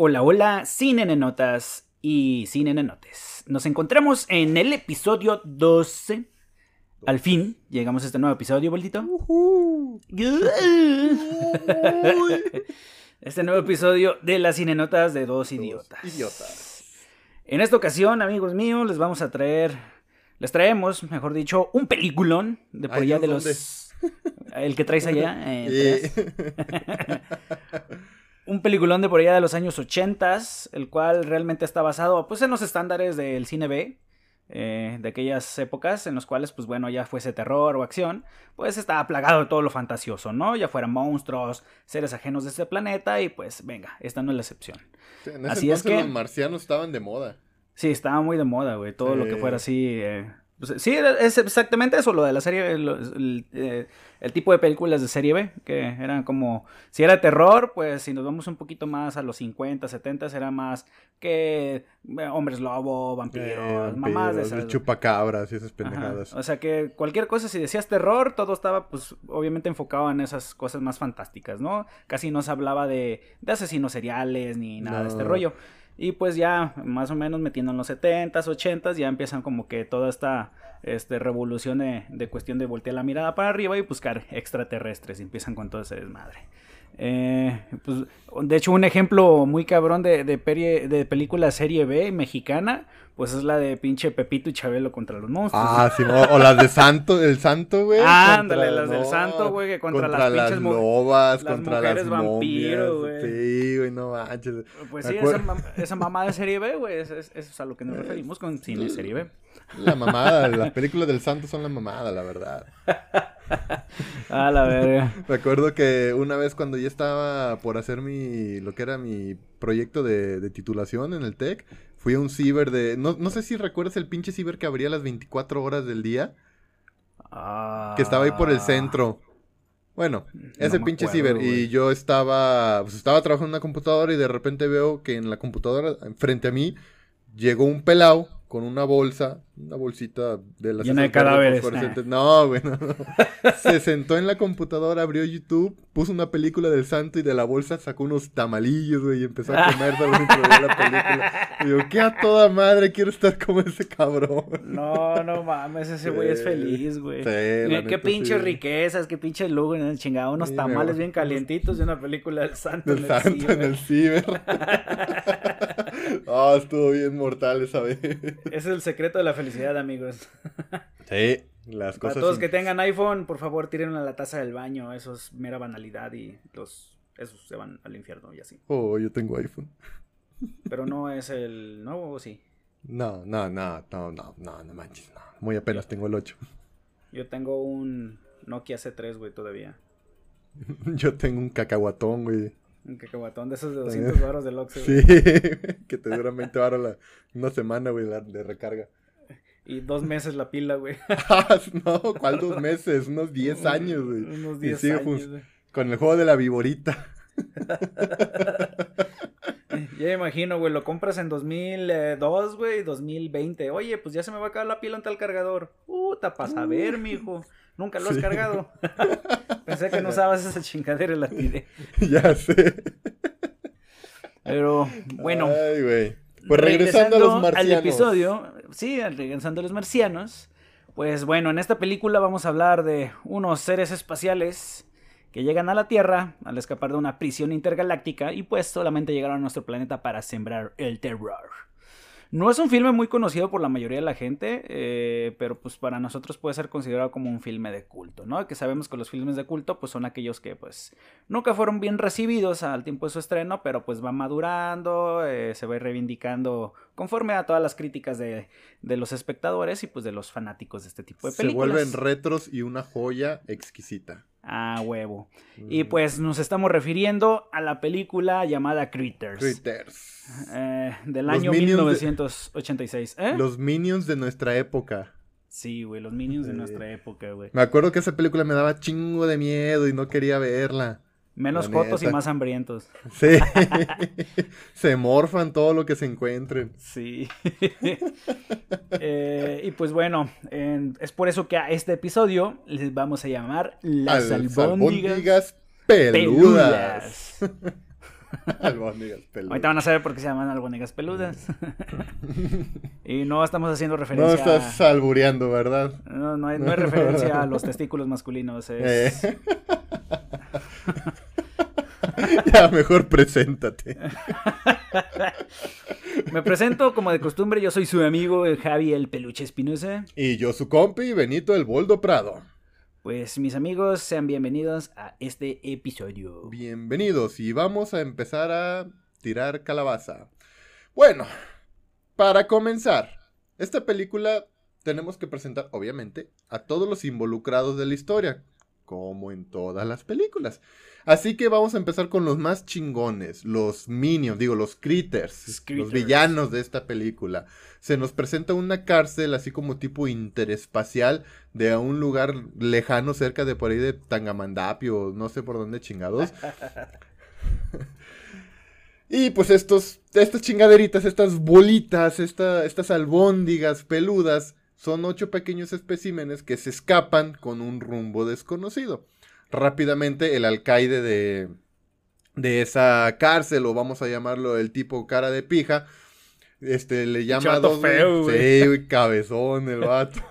Hola, hola, sin enenotas y sin enenotes. Nos encontramos en el episodio 12. Al fin llegamos a este nuevo episodio, bolito. este nuevo episodio de las cinenotas de dos idiotas. idiotas. En esta ocasión, amigos míos, les vamos a traer, les traemos, mejor dicho, un peliculón de por allá de ¿dónde? los... El que traes allá. Eh, un peliculón de por allá de los años 80, el cual realmente está basado pues en los estándares del cine B, eh, de aquellas épocas en los cuales pues bueno ya fuese terror o acción, pues estaba plagado de todo lo fantasioso, ¿no? Ya fueran monstruos, seres ajenos de este planeta y pues venga, esta no es la excepción. en ese Así es que- los marcianos estaban de moda. Sí, estaba muy de moda, güey, todo lo que fuera así... eh, pues, sí, es exactamente eso, lo de la serie, lo- el, eh, el tipo de películas de serie B, que eran como, si era terror, pues si nos vamos un poquito más a los 50, 70, era más que eh, hombres lobo, vampiros, Eh, mamás de vampiros, esas. chupacabras y esas Ajá, pendejadas. O sea que cualquier cosa, si decías terror, todo estaba pues obviamente enfocado en esas cosas más fantásticas, ¿no? Casi no se hablaba de, de asesinos seriales ni nada de este rollo. Y pues ya más o menos metiendo en los 70s, 80s, ya empiezan como que toda esta este, revolución de, de cuestión de voltear la mirada para arriba y buscar extraterrestres y empiezan con todo ese desmadre. Eh, pues, de hecho, un ejemplo muy cabrón de, de, de película serie B mexicana, pues es la de pinche Pepito y Chabelo contra los monstruos. Ah, sí, o, o las de Santo, el Santo, güey. Ándale, contra- las del Santo, güey, que contra las las pinches mu- lobas, las contra mujeres las vampiro, güey. Sí, güey, no manches. Pues Me sí, esa, mam- esa mamá de serie B, güey, es, es- a lo que nos referimos con cine serie B. La mamada, las películas del Santo son la mamada, la verdad. A la verga. Recuerdo que una vez cuando ya estaba por hacer mi, lo que era mi proyecto de, de titulación en el TEC, fui a un ciber de, no, no sé si recuerdas el pinche ciber que abría las 24 horas del día, que estaba ahí por el centro. Bueno, ese Ah. pinche acuerdo, ciber. Y yo estaba, pues estaba trabajando en una computadora y de repente veo que en la computadora, frente a mí, llegó un pelao con una bolsa, una bolsita de las Llena de cadáveres. fosforescentes. No, güey, no, no. Se sentó en la computadora, abrió YouTube, puso una película del santo y de la bolsa sacó unos tamalillos, güey, y empezó a comerse mientras veía la película. Y yo, qué a toda madre, quiero estar como ese cabrón. No, no mames, ese güey es feliz, güey. Sí, Mira, qué pinches sí. riquezas, qué pinches lujo, ¿no? chingado, unos tamales bien calientitos y una película del santo. Del en el santo en ciber. el ciber. Ah, estuvo bien mortal esa vez. Ese es el secreto de la felicidad, amigos. Sí, las Para cosas. todos sin- que tengan iPhone, por favor, tiren a la taza del baño. Eso es mera banalidad y los esos se van al infierno y así. Oh, yo tengo iPhone. Pero no es el nuevo, ¿o sí. No, no, no, no, no, no, no manches, no. Muy apenas tengo el 8. Yo tengo un Nokia C3, güey, todavía. Yo tengo un cacahuatón, güey. Un cacahuatón de esos de 200 baros del Oxxo, Sí, que te dura 20 baros la, una semana, güey, la- de recarga. Y dos meses la pila, güey. Ah, no, ¿cuál dos meses? Unos 10 años, güey. Unos Y 10 sigue años, güey. Con el juego de la viborita. Ya me imagino, güey, lo compras en 2002, güey, 2020. Oye, pues ya se me va a acabar la pila ante el cargador. Puta, para saber, mijo. Nunca lo has Sí. cargado. Pensé que no usabas esa chingadera y la tiré. ya sé. Pero, bueno. Ay, güey. Pues regresando, a los marcianos. al episodio, sí, regresando a los marcianos, pues bueno, en esta película vamos a hablar de unos seres espaciales que llegan a la Tierra al escapar de una prisión intergaláctica y pues solamente llegaron a nuestro planeta para sembrar el terror. No es un filme muy conocido por la mayoría de la gente, eh, pero pues para nosotros puede ser considerado como un filme de culto, ¿no? Que sabemos que los filmes de culto pues son aquellos que pues nunca fueron bien recibidos al tiempo de su estreno, pero pues va madurando, eh, se va reivindicando conforme a todas las críticas de, de los espectadores y pues de los fanáticos de este tipo de Se películas. vuelven retros y una joya exquisita. Ah, huevo. Y Mm. pues nos estamos refiriendo a la película llamada Critters. Critters. eh, del Los año Minions de- 1986. ¿Eh? Los minions de nuestra época. Sí, güey, los Minions de nuestra época, güey. Me acuerdo que esa película me daba chingo de miedo y no quería verla. Menos La jotos y más hambrientos. Sí. se morfan todo lo que se encuentren. Sí. Eh, y pues bueno, en- es por eso que a este episodio les vamos a llamar Las Al- albóndigas albóndigas peludas. peludas. albóndigas peludas. Ahorita van a saber por qué se llaman albóndigas peludas. y no estamos haciendo referencia. No estás albureando, ¿verdad? No, no hay, no hay referencia a los testículos masculinos. Es... Eh. ya, mejor preséntate. Me presento como de costumbre, yo soy su amigo el Javi el Peluche Espinosa. Y yo su compi Benito el Boldo Prado. Pues mis amigos, sean bienvenidos a este episodio. Bienvenidos y vamos a empezar a tirar calabaza. Bueno, para comenzar, esta película tenemos que presentar, obviamente, a todos los involucrados de la historia, como en todas las películas. Así que vamos a empezar con los más chingones, los minions, digo, los critters, los villanos de esta película. Se nos presenta una cárcel así como tipo interespacial de un lugar lejano cerca de por ahí de Tangamandapio, no sé por dónde chingados. y pues estos, estas chingaderitas, estas bolitas, estas albóndigas peludas, son ocho pequeños especímenes que se escapan con un rumbo desconocido rápidamente el alcaide de, de esa cárcel, o vamos a llamarlo el tipo cara de pija, este, le llama a dos... Feo, güey. Sí, cabezón el vato.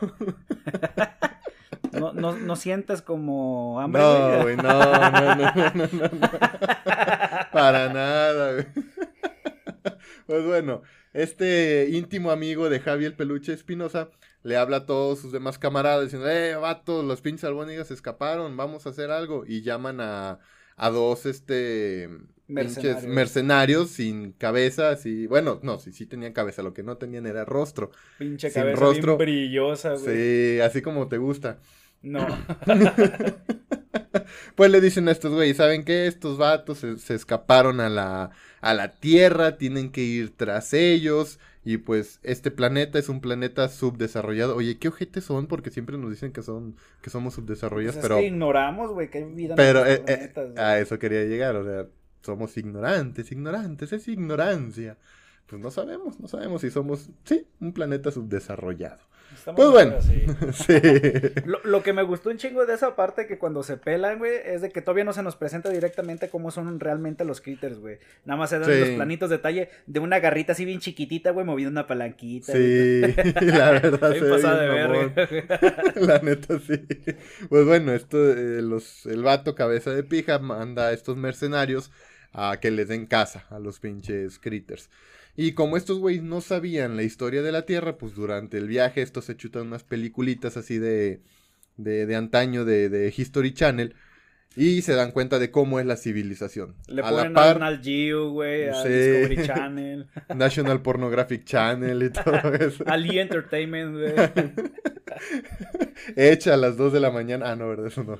No, no, no sientes como hambre. No, güey, no, no, no, no, no, no, Para nada, güey. Pues bueno, este íntimo amigo de Javier Peluche Espinosa le habla a todos sus demás camaradas diciendo, eh, vato, los pinches albónigas escaparon, vamos a hacer algo. Y llaman a, a dos, este, mercenarios. mercenarios sin cabeza, así, bueno, no, sí, sí tenían cabeza, lo que no tenían era rostro. Pinche cabeza rostro. brillosa, güey. Sí, así como te gusta. No. pues le dicen a estos güeyes, ¿saben qué? Estos vatos se, se, escaparon a la, a la Tierra, tienen que ir tras ellos. Y pues este planeta es un planeta subdesarrollado. Oye, ¿qué ojetes son? Porque siempre nos dicen que son que somos subdesarrollados, pues pero que ignoramos, güey, que hay vida en Pero eh, eh, a eso quería llegar, o sea, somos ignorantes, ignorantes, es ignorancia. Pues no sabemos, no sabemos si somos, sí, un planeta subdesarrollado pues bueno. sí. Lo, que me gustó un chingo de esa parte que cuando se pelan, güey, es de que todavía no se nos presenta directamente cómo son realmente los critters, güey. Nada más se dan los planitos de detalle de una garrita así bien chiquitita, güey, moviendo una palanquita. Sí, la verdad. se de ver, La neta, sí. Pues bueno, esto, eh, los, el vato cabeza de pija manda a estos mercenarios a que les den casa a los pinches critters. Y como estos güeyes no sabían la historia de la Tierra, pues durante el viaje estos se chutan unas peliculitas así de, de, de antaño de, de, History Channel. Y se dan cuenta de cómo es la civilización. Le a ponen la par, a National Geo, güey, a Discovery Channel. National Pornographic Channel y todo eso. Ali Entertainment, güey. Hecha a las 2 de la mañana. Ah, no, ¿verdad? Eso no.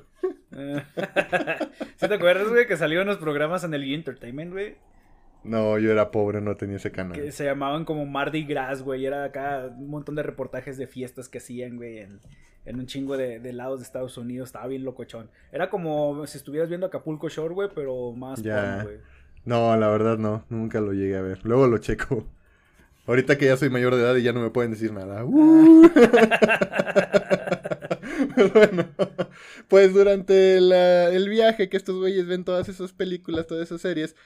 ¿Sí te acuerdas, güey, que salieron los programas en el E! Entertainment, güey? No, yo era pobre, no tenía ese canal. Que se llamaban como Mardi Gras, güey. Era acá un montón de reportajes de fiestas que hacían, güey, en, un chingo de, lados de Estados Unidos. Estaba bien locochón. Era como si estuvieras viendo Acapulco Shore, güey, pero más ya. güey. No, la verdad no. Nunca lo llegué a ver. Luego lo checo. Ahorita que ya soy mayor de edad y ya no me pueden decir nada. Uh. bueno, pues durante el viaje que estos güeyes ven todas esas películas, todas esas series,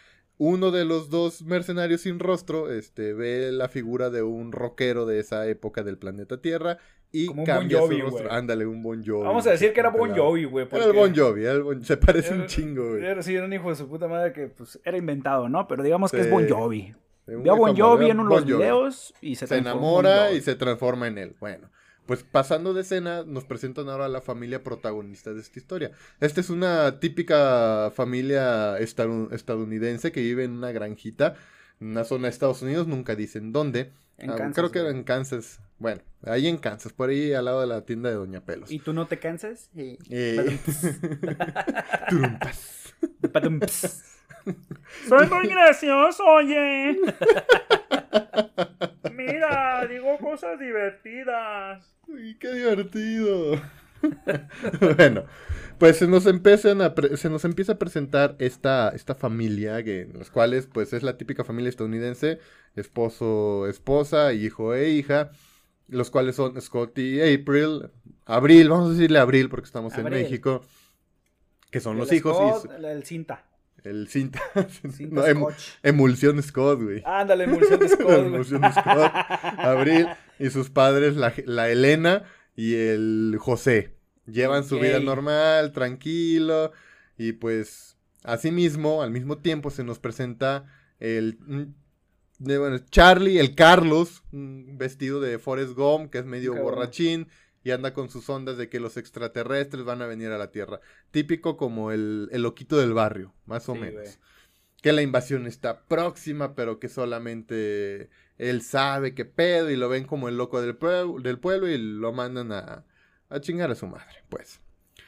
uno de los dos mercenarios sin rostro este, ve la figura de un rockero de esa época del planeta Tierra y cambia bon Jovi, su rostro. Ándale, un Bon Jovi. Vamos a decir que era Bon Jovi, güey. Era el Bon Jovi, se parece un chingo, güey. Era, sí, era un hijo de su puta madre que pues, era inventado, ¿no? Pero digamos que es Bon Jovi. Vio a Bon Jovi en unos videos y se, se enamora y se transforma en él. Bueno. Pues pasando de escena, nos presentan ahora a la familia protagonista de esta historia. Esta es una típica familia estadounidense que vive en una granjita, en una zona de Estados Unidos, nunca dicen dónde. En ah, Kansas, creo que era en Kansas. Bueno, ahí en Kansas, por ahí al lado de la tienda de Doña Pelos. ¿Y tú no te cansas? Eh. Soy muy gracioso, oye. Mira, digo cosas divertidas. Uy, qué divertido. bueno, pues se nos, empiezan a se nos empieza a presentar esta, esta familia, que, en las cuales pues es la típica familia estadounidense, esposo, esposa, hijo e hija, los cuales son Scott y April, Abril, vamos a decirle Abril porque estamos en México, que son los hijos. y el cinta. El cinta. Cinta no, em- emulsión Scott, güey. Ándale, emulsión de Scott, emulsión Scott, Abril y sus padres, la, la Elena y el José. Llevan su vida normal, tranquilo. Y pues, asimismo, al mismo tiempo se nos presenta el. mm, bueno, Charlie, el Carlos, vestido de Forrest Gump, que es medio borrachín. Y anda con sus ondas de que los extraterrestres van a venir a la Tierra. Típico como el, el loquito del barrio, más o Sí, menos que la invasión está próxima, pero que solamente él sabe qué pedo y lo ven como el loco del, pueblo del pueblo y lo mandan a, a chingar a su madre, pues.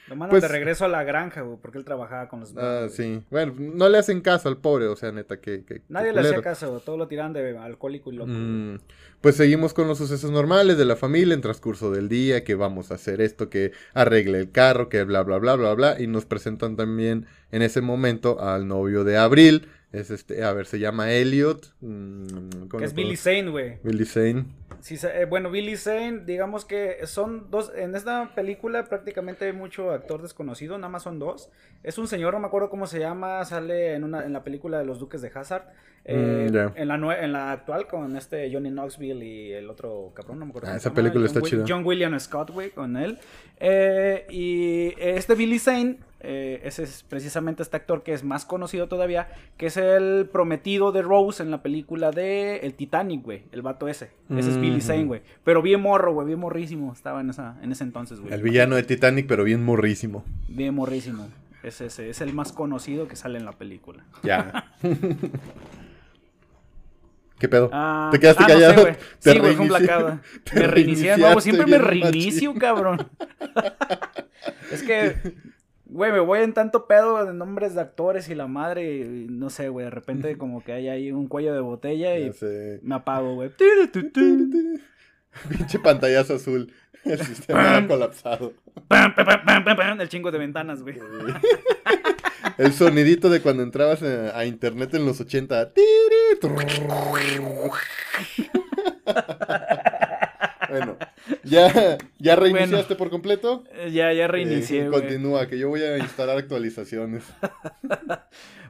Lo mandan Pues- de regreso a la granja, güey, porque él trabajaba con los... Ah, sí. Bueno, no le hacen caso al pobre, o sea, neta, que... que- Nadie que le hacía caso, todo lo tiran de alcohólico y loco. Mm, pues seguimos con los sucesos normales de la familia en transcurso del día, que vamos a hacer esto, que arregle el carro, que bla, bla, bla, bla, bla, y nos presentan también en ese momento al novio de Abril, es este, a ver, se llama Elliot. mm, ¿cómo Que es Billy Zane, güey. Billy Zane. Sí, eh, bueno, Billy Zane, digamos que son dos, en esta película prácticamente hay mucho actor desconocido, nada más son dos. Es un señor, no me acuerdo cómo se llama, sale en una en la película de los Duques de Hazard. eh, Mm, ya. en, la en la actual con este Johnny Knoxville y el otro cabrón, no me acuerdo. Ah, esa película John está chida. John William Scott, güey, con él. Eh, y este Billy Zane, eh, ese es precisamente este actor que es más conocido todavía, que es el prometido de Rose en la película de El Titanic, güey, el vato ese. Ese es Billy Ujú. Zane, güey. Pero bien morro, güey, bien morrísimo. Estaba en, esa, en ese entonces, güey. El villano de Titanic, pero bien morrísimo. Bien morrísimo. Es ese, es el más conocido que sale en la película. Ya. ¿Qué pedo? Ah, ¿Te quedaste ah, no sé, callado? Te Sí, güey, fue un te Me reinicié de nuevo. Siempre me reinicio, machín. cabrón. es que, güey, me voy en tanto pedo de nombres de actores y la madre. y no sé, güey, de repente como que hay ahí un cuello de botella y me apago, güey. Pinche pantallazo azul. El sistema ha colapsado. El chingo de ventanas, güey. El sonidito de cuando entrabas a, a internet en los 80. Bueno, ¿ya, ya reiniciaste por completo? Eh, Ya, ya reinicié, Eh. Continúa, que yo voy a instalar actualizaciones.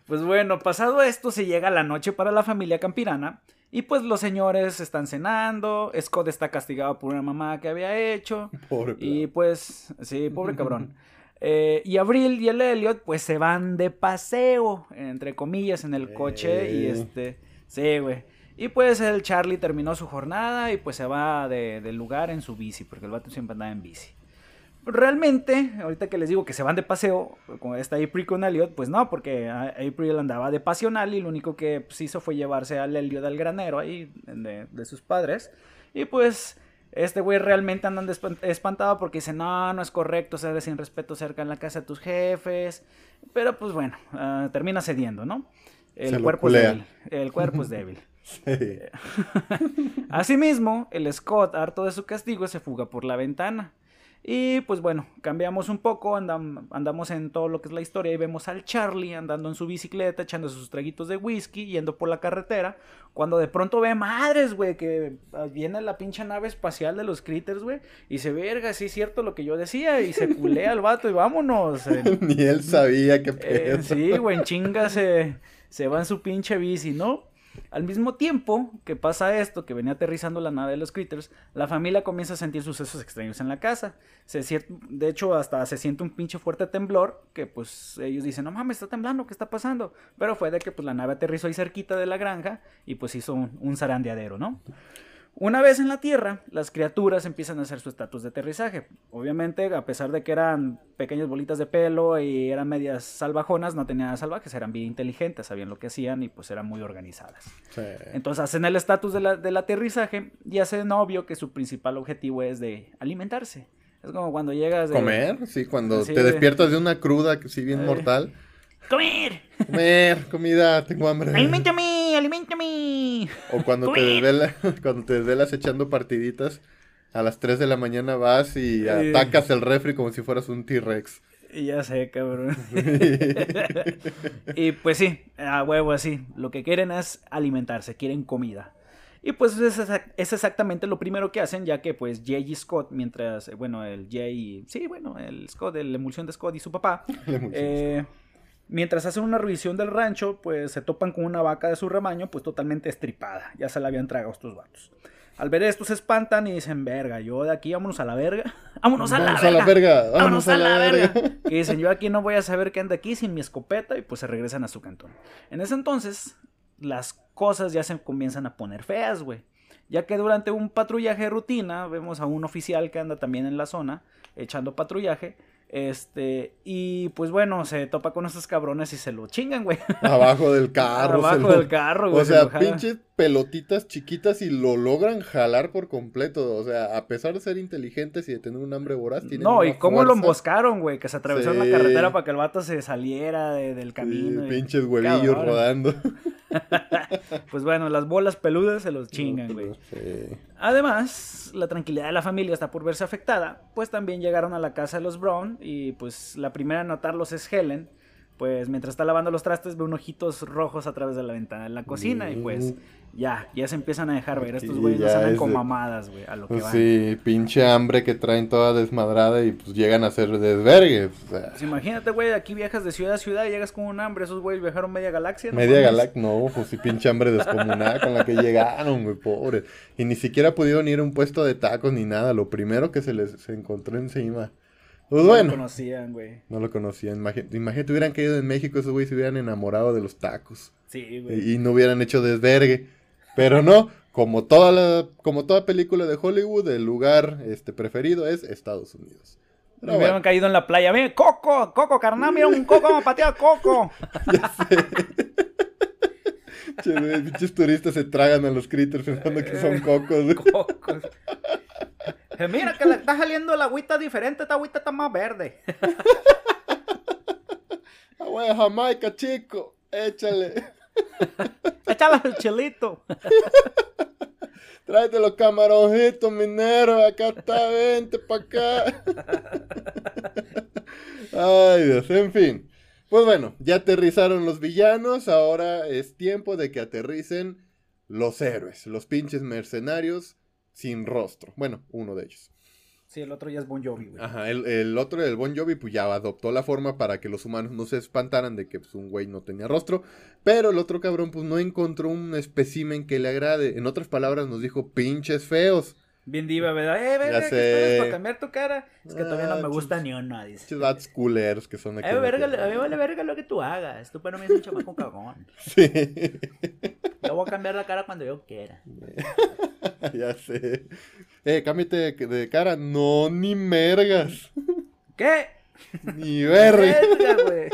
Pues bueno, pasado esto se llega la noche para la familia campirana y pues los señores están cenando, Scott está castigado por una mamá que había hecho Pobre y pues, sí, pobre cabrón. Eh, y Abril y el Elliot pues se van de paseo, entre comillas, en el coche y este, sí, güey. Y pues el Charlie terminó su jornada y pues se va de- del lugar en su bici, porque el vato siempre andaba en bici. Realmente, ahorita que les digo que se van de paseo, como está April con Elliot, pues no, porque April andaba de pasional y lo único que pues, hizo fue llevarse al Elliot al granero ahí de, de sus padres. Y pues este güey realmente andan espantado porque dice, no, no es correcto ser sin respeto cerca en la casa de tus jefes. Pero pues bueno, ah, termina cediendo, ¿no? El cuerpo es débil. El cuerpo es débil. Sí. Asimismo, el Scott, harto de su castigo, se fuga por la ventana. Y pues bueno, cambiamos un poco, andam- andamos en todo lo que es la historia y vemos al Charlie andando en su bicicleta, echando sus traguitos de whisky, yendo por la carretera, cuando de pronto ve madres, güey, que viene la pinche nave espacial de los critters, güey, y se verga, sí es cierto lo que yo decía, y se culea al vato y vámonos. eh. Ni él sabía qué Eh, sí, güey, en chinga se, se va en su pinche bici, ¿no? Al mismo tiempo que pasa esto, que venía aterrizando la nave de los critters, la familia comienza a sentir sucesos extraños en la casa. Se de hecho, hasta se siente un pinche fuerte temblor, que pues ellos dicen, no mames, está temblando, ¿qué está pasando? Pero fue de que pues la nave aterrizó ahí cerquita de la granja y pues hizo un, un zarandeadero, ¿no? Una vez en la Tierra, las criaturas empiezan a hacer su estatus de aterrizaje. Obviamente, a pesar de que eran pequeñas bolitas de pelo y eran medias salvajonas, no tenían nada salvajes, eran bien inteligentes, sabían lo que hacían y pues eran muy organizadas. Sí. Entonces hacen el estatus de del aterrizaje y hacen obvio que su principal objetivo es de alimentarse. Es como cuando llegas de... ¿Comer? Sí, cuando te de- despiertas de una cruda, que sí bien Eh. mortal. ¡Comer! Comer, comida, tengo hambre. ¡Aliméntame! ¡Aliméntame! O cuando te, Comer. desvela- cuando te desvelas echando partiditas, a las 3 de la mañana vas y Eh. atacas el refri como si fueras un T-Rex. Y ya sé, cabrón. y pues sí, a huevo así. Lo que quieren es alimentarse, quieren comida. Y pues es, es exactamente lo primero que hacen, ya que pues Jay y Scott, mientras, eh, bueno, el Jay, sí, bueno, el Scott, la emulsión de Scott y su papá, La emulsión. eh, Mientras hacen una revisión del rancho, pues se topan con una vaca de su rebaño, pues totalmente estripada. Ya se la habían tragado estos vatos. Al ver esto se espantan y dicen, verga, yo de aquí vámonos a la verga. Vámonos a, la, a la verga. verga. Vámonos a la verga. Y dicen, yo aquí no voy a saber qué anda aquí sin mi escopeta y pues se regresan a su cantón. En ese entonces, las cosas ya se comienzan a poner feas, güey. Ya que durante un patrullaje de rutina vemos a un oficial que anda también en la zona echando patrullaje. Este, y pues bueno, se topa con estos cabrones y se lo chingan, güey. Abajo del carro. Abajo lo- del carro, güey. O se sea, lo pinches pelotitas chiquitas y lo logran jalar por completo. O sea, a pesar de ser inteligentes y de tener un hambre voraz, tienen No, una y cómo lo fuerza. emboscaron, güey, que se atravesó en Sí. la carretera para que el vato se saliera de- del Sí, camino. y- pinches huevillos Cabrón. rodando. Pues bueno, las bolas peludas se los chingan, güey. Sí. Además, la tranquilidad de la familia está por verse afectada, pues también llegaron a la casa de los Brown y pues la primera en notarlos es Helen, pues mientras está lavando los trastes ve unos ojitos rojos a través de la ventana de la cocina y pues ya, ya se empiezan a dejar ver, estos güeyes no ya salen con de- mamadas, güey, a lo que van. sí, pinche hambre que traen toda desmadrada y pues llegan a ser desvergue. O sea, Pues imagínate, güey, aquí viajas de ciudad a ciudad y llegas con un hambre, esos güeyes viajaron media galaxia. ¿no media galaxia, no, pues sí, pinche hambre descomunal con la que llegaron, güey, pobre. Y ni siquiera pudieron ir a un puesto de tacos ni nada, lo primero que se les se encontró encima. Pues No lo conocían, güey. no lo conocían. Imagi- Imagínate, hubieran caído en México, esos güeyes se hubieran enamorado de los tacos. Sí, güey. y, y no hubieran hecho desvergue. Pero no, como toda la, como toda película de Hollywood, el lugar este preferido es Estados Unidos. Pero Me hubieran bueno, caído en la playa. Mira, Coco, Coco, carnal, mira un Coco, vamos a patear Coco. güey, pinches turistas se tragan a los critters pensando que son cocos. Cocos. Eh, Mira que le está saliendo la agüita diferente, esta agüita está más verde. Ah, güey, Jamaica, chico, échale. Échale el chilito. Tráete los camaroncitos mineros, acá está, vente pa' acá. Ay, Dios, en fin. Pues bueno, ya aterrizaron los villanos, ahora es tiempo de que aterricen los héroes, los pinches mercenarios sin rostro. Bueno, uno de ellos. Sí, el otro ya es Bon Jovi, güey. Ajá, el, el otro, el Bon Jovi, pues ya adoptó la forma para que los humanos no se espantaran de que pues, un güey no tenía rostro. Pero el otro cabrón, pues no encontró un espécimen que le agrade. En otras palabras, nos dijo pinches feos. Bien diva, ¿verdad? Eh, verga, ¿qué sé. para cambiar tu cara? Es que todavía no Ah, me gusta chis- ni uno, dice. Vatos culeros que son aquí. La verga, a mí vale verga lo que tú hagas. Tú para mí es un chamaco cagón. Sí, Yo voy a cambiar la cara cuando yo quiera. ya sé. Eh, cámbiate de, de cara. No, ni mergas. ¿Qué? Ni verga. Verga, güey.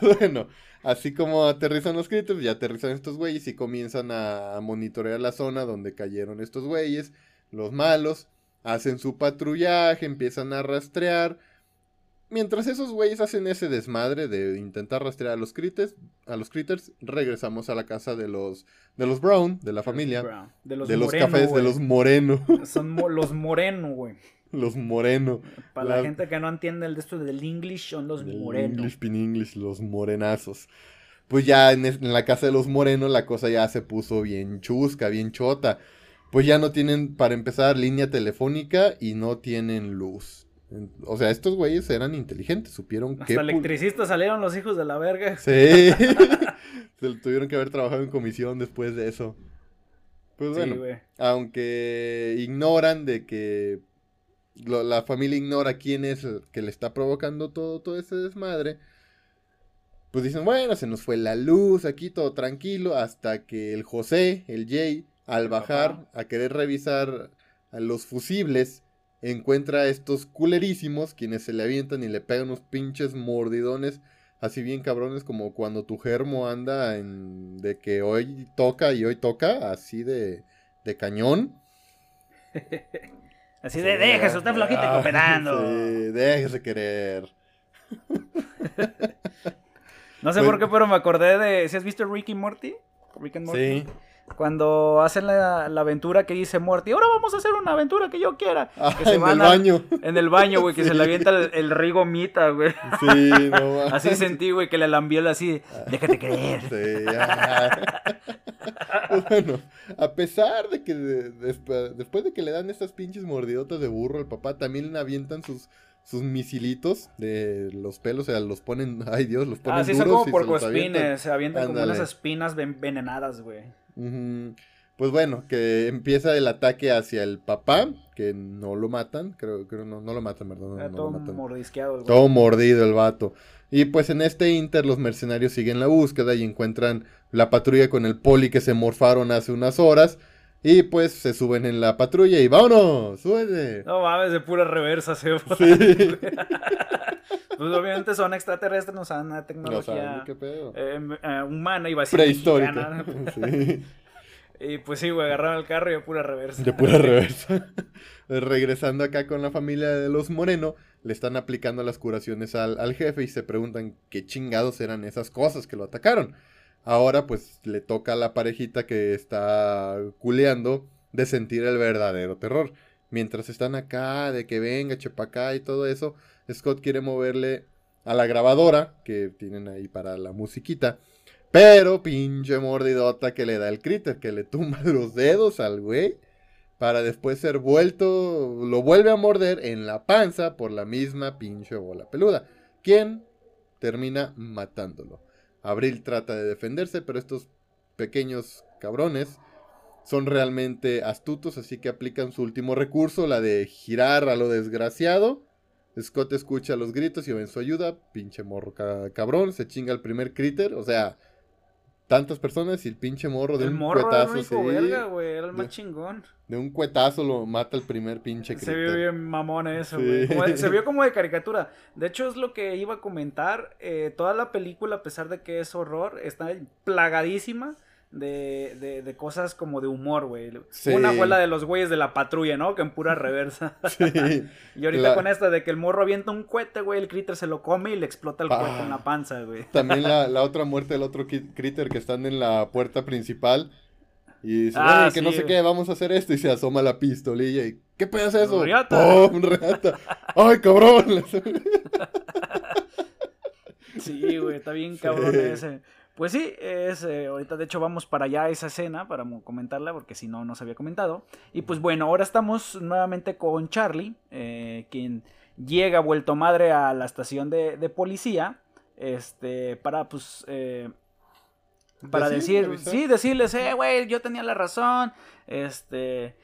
bueno, así como aterrizan los critters, ya aterrizan estos güeyes y comienzan a, monitorear la zona donde cayeron estos güeyes, los malos, hacen su patrullaje, empiezan a rastrear. Mientras esos güeyes hacen ese desmadre de intentar rastrear a los critters, a los critters, regresamos a la casa de los de los Brown, de la familia, Brown. De los, de los moreno, cafés, de los Moreno, Son mo- los moreno, güey. Los Moreno. Para la La- gente que no entiende el de esto del English, son los morenos. English pin English, los morenazos. Pues ya en, la casa de los morenos la cosa ya se puso bien chusca, bien chota. Pues ya no tienen, para empezar, línea telefónica y no tienen luz. O sea, estos güeyes eran inteligentes, supieron Hasta que... electricistas salieron los hijos de la verga. Sí. se tuvieron que haber trabajado en comisión después de eso. Pues Sí, bueno, güey. aunque ignoran de que lo- la familia ignora quién es el que le está provocando todo, todo ese desmadre, pues dicen, bueno, se nos fue la luz aquí, todo tranquilo, hasta que el José, el Jay, al bajar a querer revisar a los fusibles, encuentra a estos culerísimos, quienes se le avientan y le pegan unos pinches mordidones, así bien cabrones como cuando tu germo anda en de que hoy toca y hoy toca, así de, de cañón. Así de, déjese usted flojito y Ah, cooperando. Sí, déjese querer. No sé Pues- por qué, pero me acordé de. ¿Si has visto Rick y Morty? Rick and Morty. Sí. Cuando hacen la, la aventura que dice Morty, ahora vamos a hacer una aventura que yo quiera. Ah, que se en van el baño. En el baño, güey, que se le avienta el, el rigo mita, güey. Sí, no mames. Así sentí, güey, que le lambió así. Déjate creer. Sí, ah. bueno, a pesar de que de- desp- después de que le dan estas pinches mordidotas de burro al papá, también le avientan sus, sus misilitos de los pelos, o sea, los ponen, ay Dios, los ponen Ah, sí, duros son como se porcoespines. avientan. Se avientan como unas espinas ven- envenenadas, güey. Pues bueno, que empieza el ataque hacia el papá, que no lo matan, creo, creo no, no lo matan, ¿verdad? No, todo lo matan. mordisqueado, el. Todo mordido el vato. Y pues en este inter los mercenarios siguen la búsqueda y encuentran la patrulla con el poli que se morfaron hace unas horas. Y pues se suben en la patrulla y vámonos, súbete. No mames, de pura reversa se fue. Sí. Pues obviamente son extraterrestres, no saben No tecnología saben qué pedo. eh, eh, humana y vacía. Prehistórica. Sí. Y pues sí, güey, agarraron el carro y de pura reversa. De pura reversa. Regresando acá con la familia de los Moreno, le están aplicando las curaciones al, al jefe y se preguntan qué chingados eran esas cosas que lo atacaron. Ahora pues le toca a la parejita que está culeando de sentir el verdadero terror. Mientras están acá, de que venga, chepa acá y todo eso, Scott quiere moverle a la grabadora que tienen ahí para la musiquita. Pero pinche mordidota que le da el critter, que le tumba los dedos al güey. Para después ser vuelto, lo vuelve a morder en la panza por la misma pinche bola peluda. Quien termina matándolo. Abril trata de defenderse, pero estos pequeños cabrones son realmente astutos, así que aplican su último recurso, la de girar a lo desgraciado. Scott escucha los gritos y va en su ayuda. Pinche morro ca- cabrón, se chinga el primer critter. O sea, tantas personas y el pinche morro de El un morro era el cuetazo. único sí, verga, güey, era el más De- chingón. de un cuetazo lo mata el primer pinche Se vio bien mamón eso, güey. Se vio como de caricatura. De hecho, es lo que iba a comentar. eh, toda la película, a pesar de que es horror, está plagadísima de, de, de cosas como de humor, güey. Sí. Una fue la de los güeyes de la patrulla, ¿no? Que en pura reversa. Sí. y ahorita La- con esta de que el morro avienta un cohete, güey, el critter se lo come y le explota el Ah. cohete en la panza, güey. También la, la otra muerte del otro critter que están en la puerta principal. Y dice, Ah, "Ey, que no sé güey. qué, vamos a hacer esto. Y se asoma la pistolilla y, ¿qué pedo es eso? Riata. Riata. ¡Ay, cabrón! Sí, güey, está bien cabrón ese. Pues sí, es, eh, ahorita de hecho vamos para allá a esa escena para comentarla porque si no, no se había comentado. Y pues bueno, ahora estamos nuevamente con Charlie, eh, quien llega vuelto madre a la estación de, de policía, este, para pues... eh, para Decir, sí, decirles, eh, güey, yo tenía la razón, este,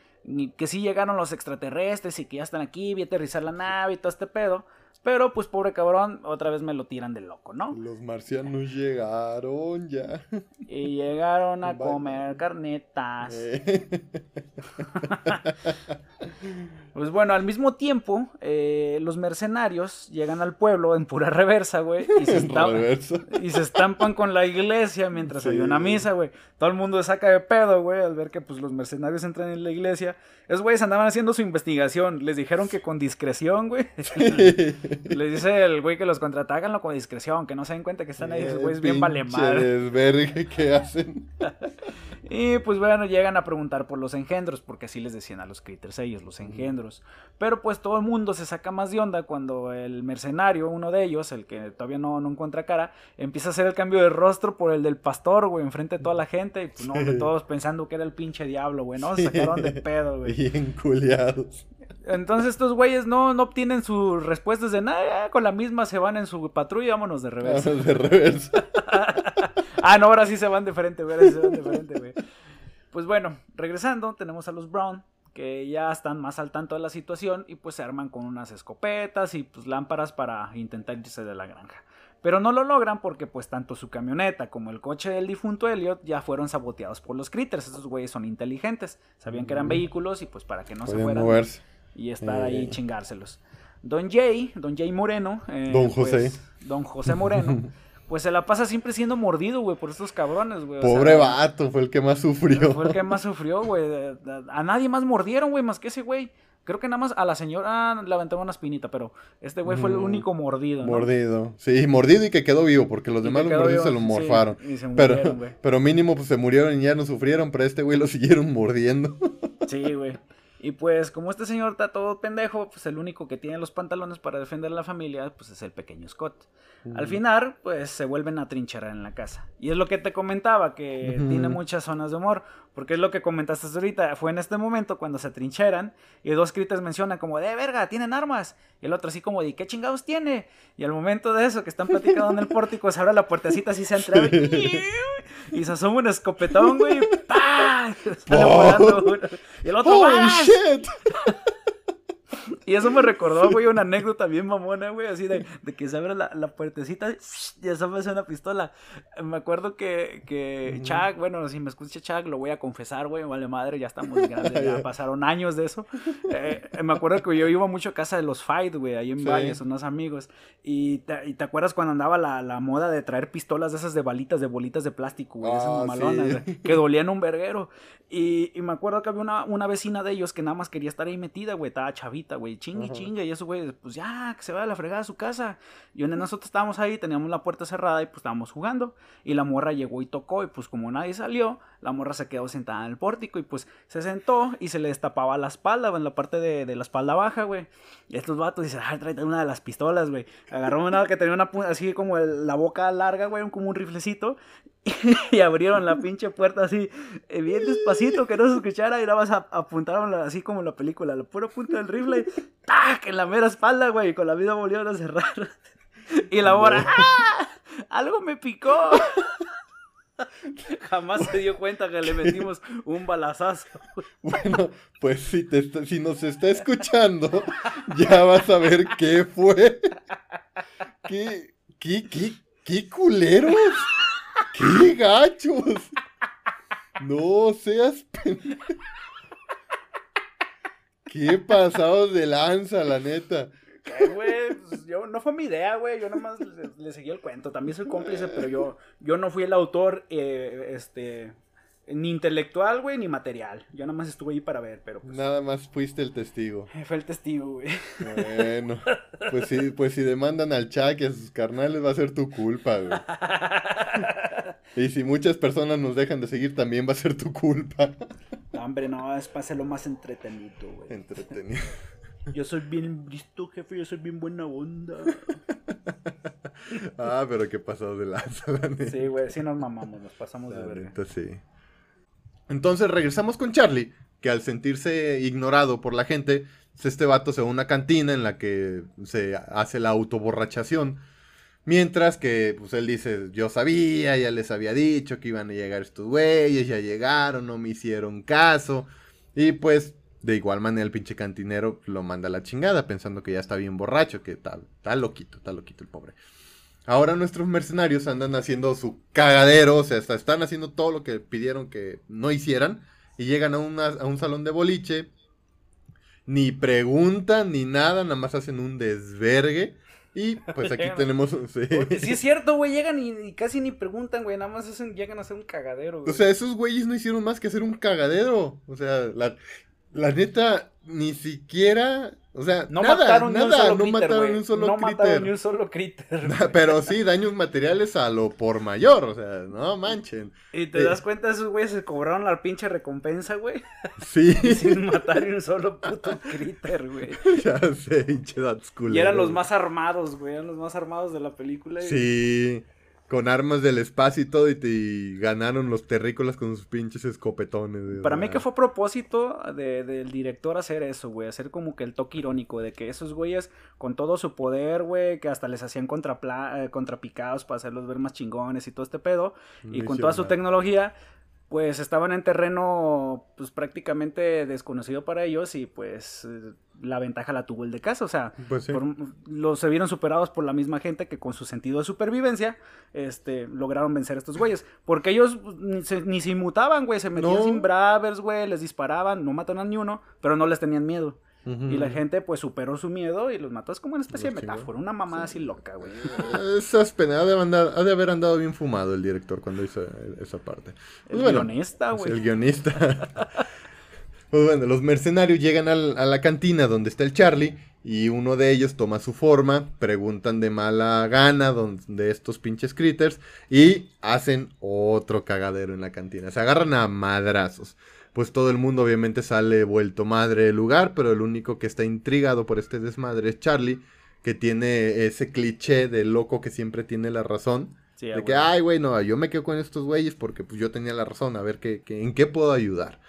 que sí llegaron los extraterrestres y que ya están aquí, vi aterrizar la nave y todo este pedo. Pero pues pobre cabrón, otra vez me lo tiran de loco, ¿no? Los marcianos llegaron ya. Y llegaron a comer carnetas. Eh, Pues bueno, al mismo tiempo, eh, los mercenarios llegan al pueblo en pura reversa, güey. Y se estampan, reversa. y se estampan con la iglesia mientras Sí. había una misa, güey. Todo el mundo se saca de pedo, güey, al ver que pues los mercenarios entran en la iglesia. Esos güeyes andaban haciendo su investigación. Les dijeron que con discreción, güey. Les dice el güey que los contrata, háganlo con discreción, que no se den cuenta que están ahí esos güeyes bien vale madre. que hacen. Y pues bueno, llegan a preguntar por los engendros, porque así les decían a los critters ellos, los engendros. Pero pues todo el mundo se saca más de onda cuando el mercenario, uno de ellos, el que todavía no, no encuentra cara, empieza a hacer el cambio de rostro por el del pastor, güey, enfrente de toda la gente. Y pues no, hombre, todos pensando que era el pinche diablo, güey, ¿no? Se sacaron de pedo, güey. Bien culiados. Entonces estos güeyes no, no obtienen sus respuestas de nada, con la misma se van en su patrulla y vámonos de reversa. De reversa. Ah, no, ahora sí se van de frente, güey. Ahora sí se van de frente, güey. Pues bueno, regresando, tenemos a los Brown, que ya están más al tanto de la situación y pues se arman con unas escopetas y pues lámparas para intentar irse de la granja. Pero no lo logran porque pues tanto su camioneta como el coche del difunto Elliot ya fueron saboteados por los critters. Esos güeyes son inteligentes, sabían que eran vehículos y pues para que no se fueran moverse. Y estar ahí Eh. chingárselos. Don Jay, Don Jay Moreno. eh, Don pues, José. don José Moreno. Pues se la pasa siempre siendo mordido, güey, por estos cabrones, güey. o Pobre sea, vato, fue el que más sufrió. Fue el que más sufrió, güey. A nadie más mordieron, güey, más que ese güey. Creo que nada más a la señora le aventaron una espinita, pero este güey fue el Mm, único mordido, ¿no? Mordido. Sí, mordido y que quedó vivo, porque los Y demás los mordidos se lo sí, morfaron. y se Pero, murieron, güey. pero mínimo pues se murieron y ya no sufrieron, pero este güey lo siguieron mordiendo. Sí, güey. Y pues como este señor está todo pendejo, pues el único que tiene los pantalones para defender a la familia, pues es el pequeño Scott. Al final, pues se vuelven a trincherar en la casa. Y es lo que te comentaba, que tiene muchas zonas de humor. Porque es lo que comentaste ahorita. Fue en este momento cuando se trincheran y dos critters mencionan como, de verga, tienen armas. Y el otro así como, ¿de qué chingados tiene? Y al momento de eso, que están platicando en el pórtico, se abre la puertecita así se entra. Y se asoma un escopetón, güey. ¡Pah! Y el otro, ¡Oh, shit! Y eso me recordó, güey, una anécdota bien mamona, güey, así de, de que se abre la, la puertecita y eso me hace una pistola. Me acuerdo que, que Chuck, bueno, si me escucha Chuck, lo voy a confesar, güey, vale madre, ya estamos grandes, ya pasaron años de eso. Eh, me acuerdo que yo iba mucho a casa de los Fight, güey, ahí en Valles, unos amigos. Y te, y te acuerdas cuando andaba la, la, moda de traer pistolas de esas de balitas, de bolitas de plástico, güey, esas ah, mamalonas, que dolían un verguero. Y, y, me acuerdo que había una, una vecina de ellos que nada más quería estar ahí metida, güey, estaba chavita, güey, chingue, chingue. Y eso, güey, pues ya, que se vaya a la fregada a su casa. Y donde nosotros estábamos ahí, teníamos la puerta cerrada y pues estábamos jugando. Y la morra llegó y tocó. Y pues como nadie salió, la morra se quedó sentada en el pórtico. Y pues se sentó y se le destapaba la espalda, en la parte de, de la espalda baja, güey. Y estos vatos dicen, ah, trae una de las pistolas, güey. Agarró una que tenía una así como la boca larga, güey, como un riflecito. y abrieron la pinche puerta así, eh, bien despacito, que no se escuchara, y nada más apuntaron así como en la película, la puro punto del rifle, ¡tac! en la mera espalda, güey, con la vida volvieron a cerrar. y la hora, ¡ah! ¡Algo me picó! Jamás se dio cuenta que le metimos un balazazo. Bueno, pues si, te si nos está escuchando, ya vas a ver qué fue. ¿Qué, qué, qué, qué culeros? ¡Qué gachos! No seas Qué pasados de lanza, la neta. Eh, yo, no fue mi idea, güey. Yo nomás le, le, seguí el cuento. También soy cómplice, pero yo, yo no fui el autor, eh, este, ni intelectual, güey, ni material. Yo nada más estuve ahí para ver, pero pues... Nada más fuiste el testigo. Eh, fue el testigo, güey. Bueno, pues sí, pues si demandan al Chuck y a sus carnales va a ser tu culpa, güey. Y si muchas personas nos dejan de seguir también va a ser tu culpa. No, hombre, no, es para hacerlo más entretenido, güey. Entretenido. Yo soy bien listo, jefe, yo soy bien buena onda. ah, pero qué pasado de lanza, la Sí, güey, sí nos mamamos, nos pasamos de verga. sí. Entonces regresamos con Charlie, que al sentirse ignorado por la gente, este vato se va a una cantina en la que se hace la autoborrachación. Mientras que, pues él dice, yo sabía, ya les había dicho que iban a llegar estos güeyes, ya llegaron, no me hicieron caso. Y pues, de igual manera el pinche cantinero lo manda a la chingada, pensando que ya está bien borracho, que tal, está loquito, está loquito el pobre. Ahora nuestros mercenarios andan haciendo su cagadero, o sea, están haciendo todo lo que pidieron que no hicieran. Y llegan a, a un salón de boliche. Ni preguntan ni nada, nada más hacen un desvergue. Y pues aquí tenemos. Sí. sí. es cierto, güey. Llegan y, casi ni preguntan, güey. Nada más hacen, llegan a hacer un cagadero, güey. O sea, esos güeyes no hicieron más que hacer un cagadero. O sea, la, la neta, ni siquiera. O sea, no nada, mataron nada, un solo no mataron un solo no mataron ni un solo critter. Pero sí, daños materiales a lo por mayor, o sea, no manchen. Y te das cuenta, esos güeyes se cobraron la pinche recompensa, güey. Sí. sin matar ni un solo puto critter, güey. Ya sé, pinche Y eran los más armados, güey, eran los más armados de la película. Sí con armas del espacio y todo, y, te, ganaron los terrícolas con sus pinches escopetones. Para mí que fue propósito del director hacer eso, güey, hacer como que el toque irónico de que esos güeyes con todo su poder, güey, que hasta les hacían contra eh, contrapicados para hacerlos ver más chingones y todo este pedo, y con toda su tecnología, pues estaban en terreno pues prácticamente desconocido para ellos y pues la ventaja la tuvo el de casa, o sea, pues los se vieron superados por la misma gente que con su sentido de supervivencia este lograron vencer a estos güeyes, porque ellos pues, ni se, ni se inmutaban, güey, se metían sin bravers, güey, les disparaban, no mataron a ni uno, pero no les tenían miedo. Y la gente pues superó su miedo y los mató. Es como una especie de metáfora, una mamada así loca, güey. Esas penas, ha de, haber andado bien fumado el director cuando hizo esa parte. el pues guionista, güey. El guionista. pues bueno, los mercenarios llegan a la cantina donde está el Charlie y uno de ellos toma su forma, preguntan de mala gana de estos pinches critters y hacen otro cagadero en la cantina. Se agarran a madrazos. Pues todo el mundo obviamente sale vuelto madre del lugar, pero el único que está intrigado por este desmadre es Charlie, que tiene ese cliché de loco que siempre tiene la razón. Sí, de que, ay, güey, no, yo me quedo con estos güeyes porque pues yo tenía la razón, a ver qué, qué- en qué puedo ayudar.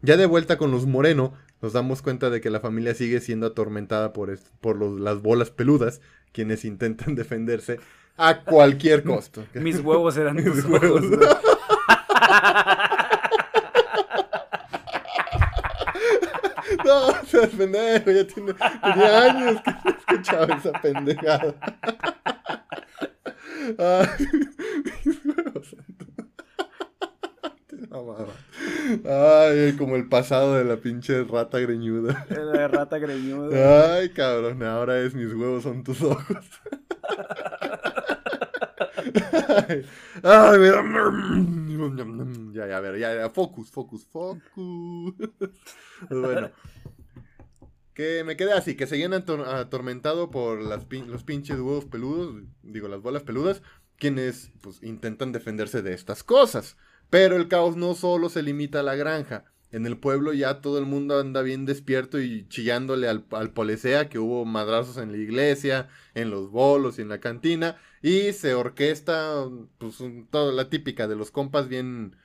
Ya de vuelta con los Moreno, nos damos cuenta de que la familia sigue siendo atormentada por, por los- las bolas peludas, quienes intentan defenderse a cualquier costo. Mis huevos eran Mis huevos. No, seas pendejo, ya tiene, tenía años que no escuchaba esa pendejada. Ay, mis huevos. Te mamaba. Ay, como el pasado de la pinche rata greñuda. Era de rata greñuda. Ay, cabrón, ahora es mis huevos son tus ojos. Ay, ay, me da- Ya, ya, a ver, ya, ya, focus, focus, focus. Bueno. Que me quedé así, que seguían ator- atormentado por las los pinches huevos peludos, digo, las bolas peludas, quienes pues intentan defenderse de estas cosas. Pero el caos no solo se limita a la granja. En el pueblo ya todo el mundo anda bien despierto y chillándole al, al policía que hubo madrazos en la iglesia, en los bolos y en la cantina. Y se orquesta, pues, toda la típica de los compas bien,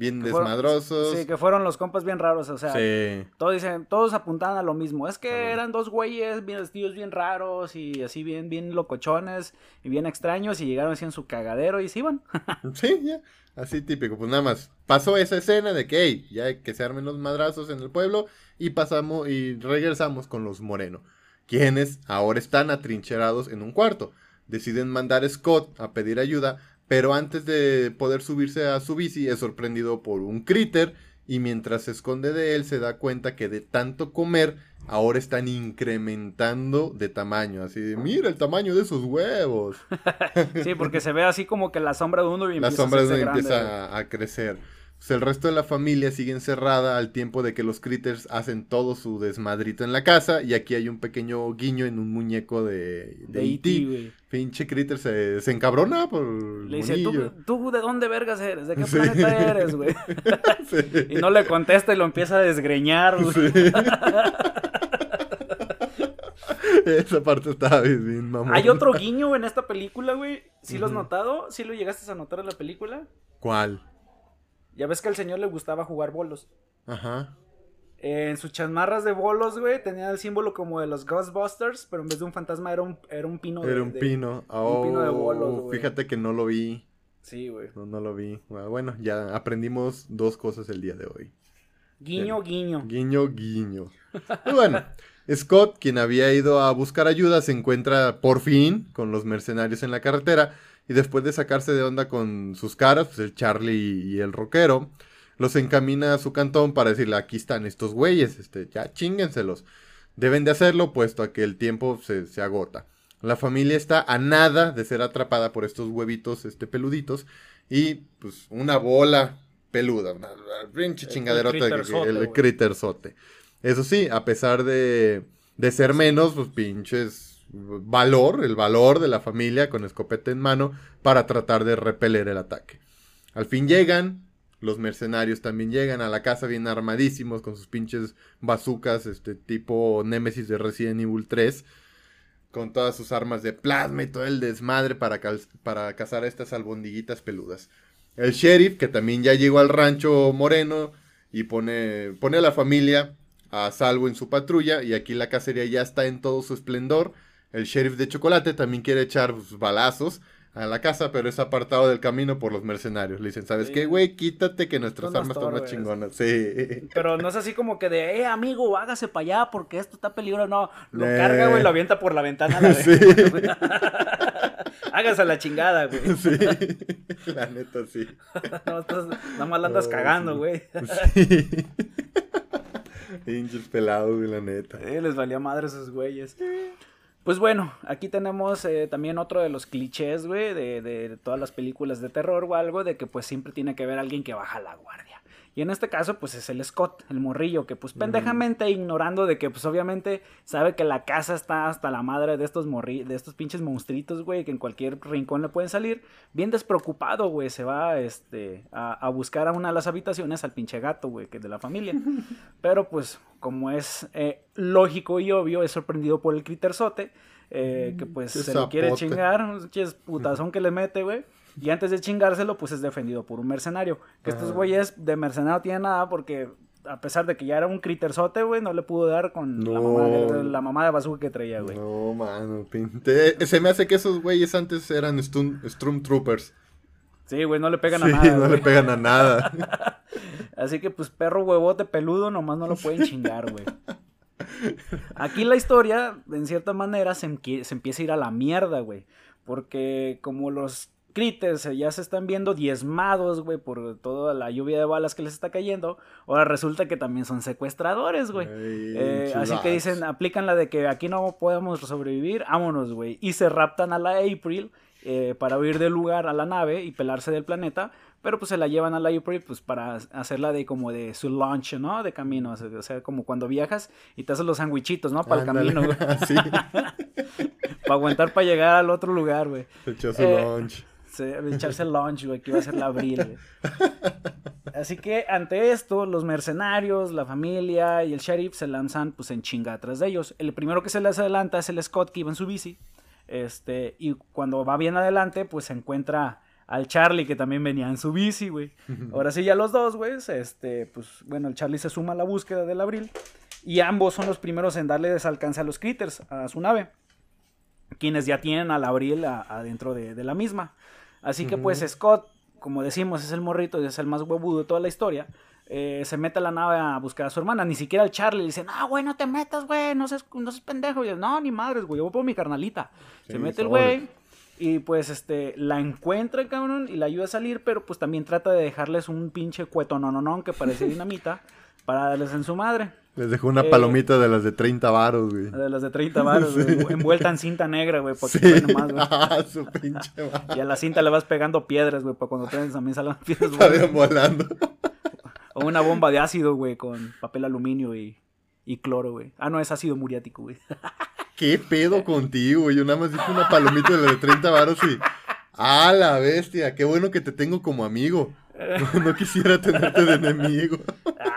bien Que fueron- desmadrosos. Sí, que fueron los compas bien raros, o sea, Sí. todos dicen, todos apuntaban a lo mismo. Es que eran dos güeyes bien vestidos bien raros y así bien, bien locochones y bien extraños y llegaron así en su cagadero y se iban. Sí, ya. Así típico. Pues nada más. Pasó esa escena de que, hey, ya hay que se armen los madrazos en el pueblo. Y pasamos y regresamos con los Moreno. Quienes ahora están atrincherados en un cuarto. Deciden mandar a Scott a pedir ayuda. Pero antes de poder subirse a su bici, es sorprendido por un critter. Y mientras se esconde de él, se da cuenta que de tanto comer, ahora están incrementando de tamaño. Así de, mira el tamaño de esos huevos. Sí, porque se ve así como que la sombra de uno y La empieza a sombra de hacerse uno grande, empieza a, a crecer. Pues el resto de la familia sigue encerrada al tiempo de que los critters hacen todo su desmadrito en la casa. Y aquí hay un pequeño guiño en un muñeco de, de De E.T. E.T., güey. Pinche critter se, se encabrona por Le dice, ¿Tú, monillo. ¿tú de dónde vergas eres? ¿De qué Sí. planeta eres, güey? Sí. Y no le contesta y lo empieza a desgreñar, güey. Sí. Esa parte estaba bien, bien mamón. Hay otro guiño en esta película, güey. ¿Sí lo has notado? ¿Sí lo llegaste a notar en la película? ¿Cuál? Ya ves que al señor le gustaba jugar bolos. Ajá. En sus chamarras de bolos, güey, tenía el símbolo como de los Ghostbusters, pero en vez de un fantasma era un, era un pino de- Era un de- pino. un pino de Oh, bolos, güey. Fíjate que no lo vi. Sí, güey. No, no lo vi. Bueno, ya aprendimos dos cosas el día de hoy. Guiño, guiño. Guiño, guiño. Y bueno, Scott, quien había ido a buscar ayuda, se encuentra por fin con los mercenarios en la carretera. Y después de sacarse de onda con sus caras, pues el Charlie y el rockero, los encamina a su cantón para decirle, aquí están estos güeyes, este, ya chinguenselos. Deben de hacerlo, puesto a que el tiempo se, se agota. La familia está a nada de ser atrapada por estos huevitos este, peluditos. Y pues una bola peluda, una, una pinche el chingaderota el. Eso sí, a pesar de, de ser menos, pues pinches valor, el valor de la familia con escopeta en mano para tratar de repeler el ataque. Al fin llegan, los mercenarios también llegan a la casa bien armadísimos con sus pinches bazucas, este tipo Némesis de Resident Evil 3, con todas sus armas de plasma y todo el desmadre para, para cazar a estas albondiguitas peludas. El sheriff, que también ya llegó al rancho moreno y pone, pone a la familia a salvo en su patrulla y aquí la cacería ya está en todo su esplendor. El sheriff de chocolate también quiere echar pues, balazos a la casa, pero es apartado del camino por los mercenarios. Le dicen, ¿sabes Sí. qué, güey? Quítate que nuestras armas están más chingonas. Sí. Pero no es así como que de, eh, amigo, hágase para allá porque esto está peligroso. No, lo Eh. carga, güey, lo avienta por la ventana. a La Sí. hágase a la chingada, güey. Sí. La neta, sí. No, estás- nada más la andas Oh, cagando, sí. güey. Sí. Pinches pelados, güey, la neta. Eh, les valía madre esos güeyes. Pues bueno, aquí tenemos eh, también otro de los clichés, güey, de, de todas las películas de terror o algo, de que pues siempre tiene que haber alguien que baja la guardia. Y en este caso, pues es el Scott, el morrillo, que pues pendejamente ignorando de que pues obviamente sabe que la casa está hasta la madre de estos morri de estos pinches monstruitos, güey, que en cualquier rincón le pueden salir. Bien despreocupado, güey, se va este, a, buscar a una de las habitaciones al pinche gato, güey, que es de la familia. Pero pues, como es eh, lógico y obvio, es sorprendido por el criterzote. Eh, que pues se lo quiere chingar, un putazón que le mete, güey. Y antes de chingárselo, pues es defendido por un mercenario. Que estos güeyes de mercenario no tienen nada porque a pesar de que ya era un criterzote, güey, no le pudo dar con la, mamá de, la mamá de bazooka que traía, güey. No, mano, pinte. Se me hace que esos güeyes antes eran Stormtroopers. Sí, güey, no le pegan a nada. no le pegan a nada. Así que, pues, perro huevote peludo, nomás no lo pueden chingar, güey. Aquí la historia, en cierta manera, se, se empieza a ir a la mierda, güey. Porque como los critters ya se están viendo diezmados, güey, por toda la lluvia de balas que les está cayendo. Ahora resulta que también son secuestradores, güey. Eh, así que dicen, aplican la de que aquí no podemos sobrevivir, vámonos, güey. Y se raptan a la April eh, para huir del lugar a la nave y pelarse del planeta. Pero pues se la llevan a la April pues para hacerla de como de su launch, ¿no? De camino. O sea, como cuando viajas y te haces los sandwichitos, ¿no? Para el camino, güey. para aguantar para llegar al otro lugar, güey. Se echó su eh, launch echarse el lunch, güey, que iba a ser la abril, Así que ante esto, los mercenarios, la familia y el sheriff se lanzan pues en chinga atrás de ellos. El primero que se les adelanta es el Scott que iba en su bici. Este, y cuando va bien adelante, pues se encuentra al Charlie que también venía en su bici, güey. Ahora sí, ya los dos, güey, este, pues bueno, el Charlie se suma a la búsqueda del abril. Y ambos son los primeros en darle desalcance a los critters, a su nave. Quienes ya tienen al abril adentro de la misma. Así que pues Scott, como decimos, es el morrito y es el más huevudo de toda la historia. Eh, se mete a la nave a buscar a su hermana. Ni siquiera el Charlie le dice, no, güey, no te metas, güey, no seas, no seas pendejo. Y no, ni madres, güey, yo voy por mi carnalita. se mete el güey y pues este la encuentra, cabrón, y la ayuda a salir, pero pues también trata de dejarles un pinche cueto no que parece dinamita para darles en su madre. Les dejó una eh, palomita de las de 30 varos, güey. De las de 30 varos, güey. Envuelta en cinta negra, güey. Sí. güey. Ah, su pinche madre. Y a la cinta le vas pegando piedras, güey, para cuando tienes también salgan piedras, güey. volando. O una bomba de ácido, güey, con papel aluminio y, y cloro, güey. Ah, no, es ácido muriático, güey. ¿Qué pedo contigo, güey? Yo nada más dije una palomita de las de 30 varos y... ¡Ah, la bestia! ¡Qué bueno que te tengo como amigo! No, quisiera tenerte de enemigo.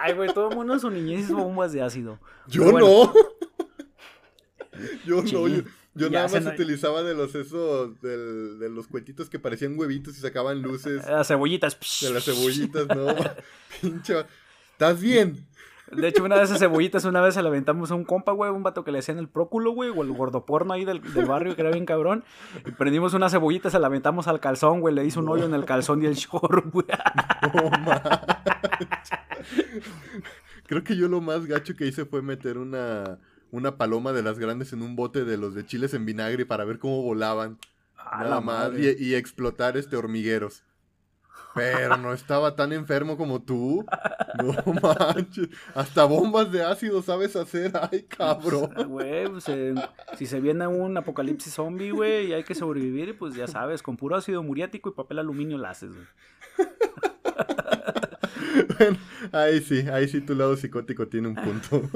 Ay, güey, todo el mundo en su niñez hizo bombas de ácido. Yo no. Yo no, yo, nada más utilizaba de los esos, de los cuentitos que parecían huevitos y sacaban luces. Las cebollitas. De las cebollitas, no. Pinche. ¿Estás bien? De hecho, una de esas cebollitas, una vez se la aventamos a un compa, güey, un vato que le hacían el próculo, güey, o el gordoporno ahí del, barrio, que era bien cabrón. Y prendimos una cebollita, se la aventamos al calzón, güey, le hizo un hoyo en el calzón y el short, güey. Creo que yo lo más gacho que hice fue meter una, una paloma de las grandes en un bote de los de chiles en vinagre para ver cómo volaban. Nada más. Y, y explotar este hormigueros. Pero no estaba tan enfermo como tú. No manches. Hasta bombas de ácido sabes hacer. Ay, cabrón. Güey, pues, si se viene un apocalipsis zombie, güey, y hay que sobrevivir, pues ya sabes, con puro ácido muriático y papel aluminio la haces, güey. bueno, ahí sí, ahí sí tu lado psicótico tiene un punto.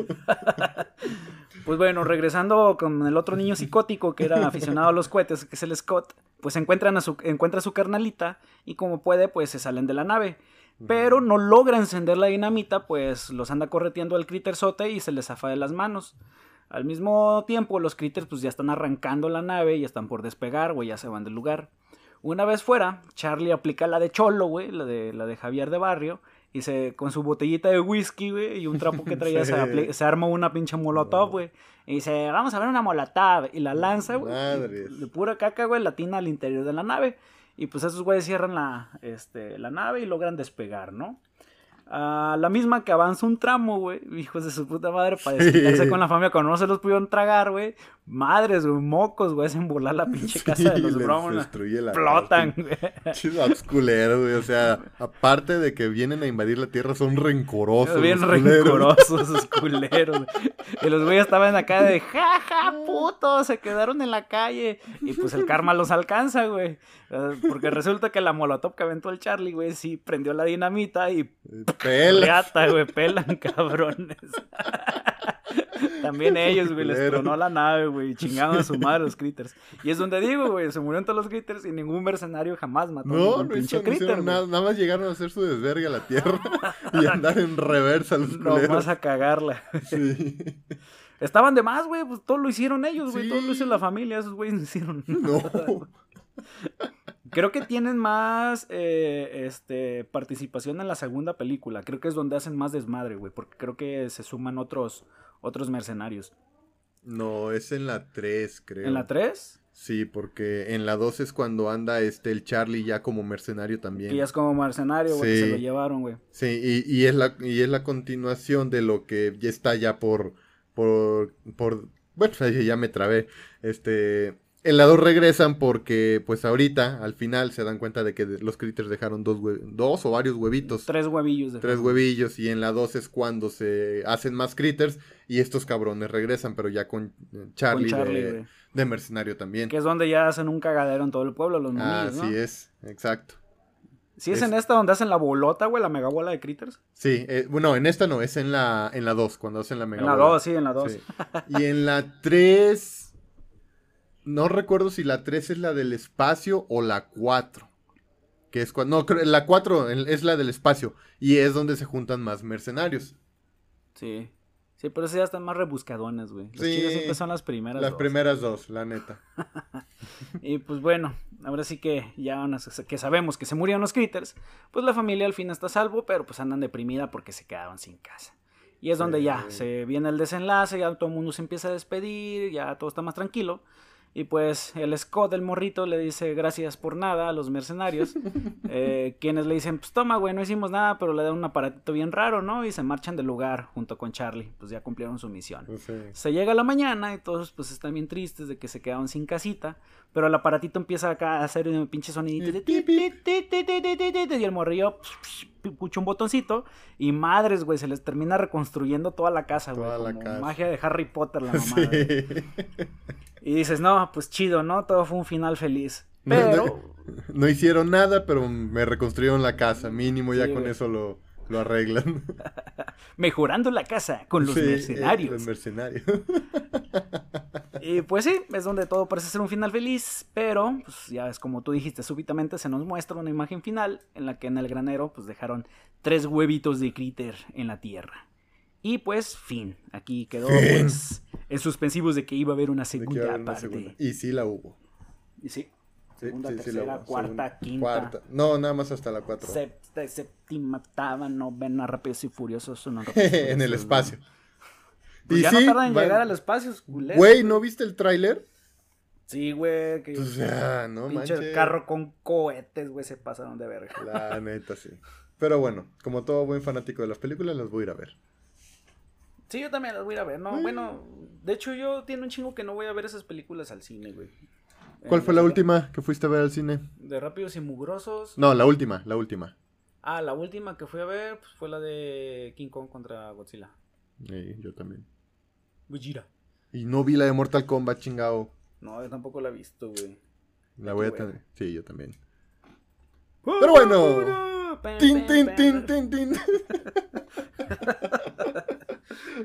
Pues bueno, regresando con el otro niño psicótico que era aficionado a los cohetes, que es el Scott, pues encuentran a su, encuentra a su carnalita y como puede, pues se salen de la nave. Pero no logra encender la dinamita, pues los anda correteando al sote y se les zafa de las manos. Al mismo tiempo, los critters pues ya están arrancando la nave y están por despegar, güey, ya se van del lugar. Una vez fuera, Charlie aplica la de Cholo, güey, la de, la de Javier de Barrio, y se, con su botellita de whisky, güey, y un trapo que traía, se, arma una pinche molotov, güey. Y dice, vamos a ver una molotov. Y la lanza, güey. De pura caca, güey, latina al interior de la nave. Y pues esos güeyes cierran la, este, la nave y logran despegar, ¿no? A la misma que avanza un tramo, güey, hijos de su puta madre, para desquitarse con la familia cuando no se los pudieron tragar, güey, madres, güey, mocos, güey, hacen volar la pinche casa de los les Brown. destruye la Explotan, güey. Chidos culeros, güey. O sea, aparte de que vienen a invadir la tierra, son rencorosos. Bien los rencorosos esos culeros. güey. Y los güeyes estaban acá de ja, ja, puto, se quedaron en la calle. Y pues el karma los alcanza, güey. Eh, Porque resulta que la molotov que aventó el Charlie, güey, sí prendió la dinamita y Pela. reata, güey, pelan cabrones. También ellos, güey, les tronó la nave, güey, y chingaron a su madre los critters. Y es donde digo, güey, se murieron todos los critters y ningún mercenario jamás mató a No, ningún no, pinche no critter, güey. nada, nada más llegaron a hacer su desvergue a la tierra y andar en reversa los Nomás culeros. a cagarla. Sí. Estaban de más, güey, pues todo lo hicieron ellos, güey, Sí. todo lo hizo la familia, esos güeyes no hicieron. No. Creo que tienen más eh, este, participación en la segunda película. Creo que es donde hacen más desmadre, güey, porque creo que se suman otros, otros mercenarios. No, es en la 3, creo. ¿En la 3? Sí, porque en la 2 es cuando anda este el Charlie ya como mercenario también. Ya es como mercenario, güey, Sí. se lo llevaron, güey. Sí, y, y es la, y es la continuación de lo que ya está ya por, por, por, bueno, ya me trabé, este, en la 2 regresan porque, pues ahorita, al final, se dan cuenta de que los critters dejaron dos, dos o varios huevitos, tres, Tres huevillos de huevillos, y en la 2 es cuando se hacen más critters, y estos cabrones regresan, pero ya con eh, con Charlie, de, mercenario también. Que es donde ya hacen un cagadero en todo el pueblo, los Ah. Así es, exacto. Sí, es, Es- en esta donde hacen la bolota, güey, la mega bola de critters. Sí, eh, bueno, en esta no, es en la en la 2, cuando hacen la mega En la bola. 2, sí, en la 2. Sí. Y en la 3. No recuerdo si la 3 es la del espacio o la 4. Que es cuando. No, creo- la 4 es la del espacio. Y es donde se juntan más mercenarios. Sí. Sí, pero esas ya están más rebuscadones, güey. Las Sí. siempre son las primeras. Las dos. primeras dos, la neta. Y pues bueno, ahora sí que ya unas- que sabemos que se murieron los critters, pues la familia al fin está a salvo, pero pues andan deprimida porque se quedaron sin casa. Y es donde ya se viene el desenlace, ya todo el mundo se empieza a despedir, ya todo está más tranquilo. Y pues el Scott, el morrito, le dice gracias por nada a los mercenarios, eh, quienes le dicen, pues toma, güey, no hicimos nada, pero le dan un aparatito bien raro, ¿no? Y se marchan del lugar junto con Charlie, pues ya cumplieron su misión. Se llega la mañana y todos pues están bien tristes de que se quedaron sin casita, pero el aparatito empieza acá a hacer un pinche sonidito de... Y el morrillo pues, pucha un botoncito y madres, güey, se les termina reconstruyendo toda la casa, güey. Toda la casa. Magia de Harry Potter, la mamá. Sí. Y dices, no, pues chido, ¿no? Todo fue un final feliz. No, Pero, No hicieron nada, pero me reconstruyeron la casa. Mínimo ya Sí, con güey. eso lo, lo arreglan. mejorando la casa con los Sí, eh, mercenarios. los mercenarios. Y pues sí, es donde todo parece ser un final feliz, pero pues ya es como tú dijiste, súbitamente se nos muestra una imagen final en la que en el granero pues dejaron tres huevitos de critter en la tierra. Y pues fin, aquí quedó Fin. pues en suspensivos de que iba a haber una segunda haber una parte. segunda. Y sí la hubo. Y sí, segunda, sí, sí la tercera, hubo. cuarta, Segunda- quinta, cuarta. No, nada más hasta la 4. sexta, séptima, octava, novena, rápidos y furiosos. No, en el espacio. Pues Y ya sí, no tardan en va- llegar al espacio, culero. Güey, ¿no viste el tráiler? Sí, güey, que O sea, no pinche manches. carro con cohetes, güey, se pasaron de verga. La neta, sí. Pero bueno, como todo buen fanático de las películas, las voy a ir a ver. Sí, yo también las voy a ir a ver, ¿no? Mm. Bueno, de hecho yo tiene un chingo que no voy a ver esas películas al cine, güey. ¿Cuál Eh, fue la última que fuiste a ver al cine? De Rápidos y Mugrosos. No, la última, la última. Ah, la última que fui a ver pues, fue la de King Kong contra Godzilla. Sí, yo también. Gojira. Y no vi la de Mortal Kombat, chingado. No, yo tampoco la he visto, güey. La voy a tener. Sí, yo también. Pero bueno. Tin, tin, tin, tin, tin.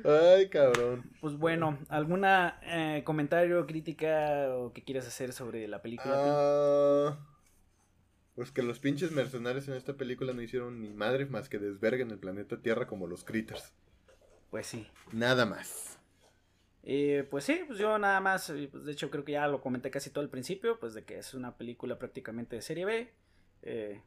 Ay, cabrón. Pues bueno, ¿alguna eh, comentario, crítica o que quieras hacer sobre la película? Ah, pues que los pinches mercenarios en esta película no hicieron ni madre más que desverguen el planeta Tierra como los critters. Pues sí. Nada más. Eh, pues sí, pues yo nada más, pues de hecho creo que ya lo comenté casi todo al principio, pues de que es una película prácticamente de serie B. Eh,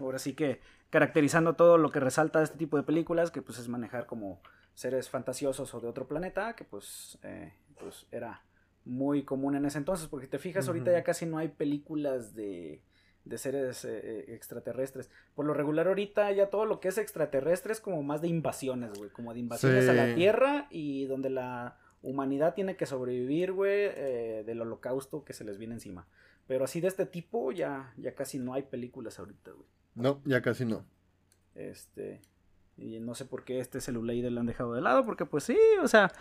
ahora sí que caracterizando todo lo que resalta este tipo de películas, que pues es manejar como seres fantasiosos o de otro planeta, que pues, eh, pues era muy común en ese entonces, porque te fijas, ahorita ya casi no hay películas de, de seres eh, eh, extraterrestres. Por lo regular ahorita ya todo lo que es extraterrestre es como más de invasiones, güey, como de invasiones a la. Tierra y donde la humanidad tiene que sobrevivir, güey, eh, del holocausto que se les viene encima. Pero así de este tipo ya, ya casi no hay películas ahorita, güey. No, ya casi no. Este. Y no sé por qué este celular lo han dejado de lado, porque pues sí, o sea,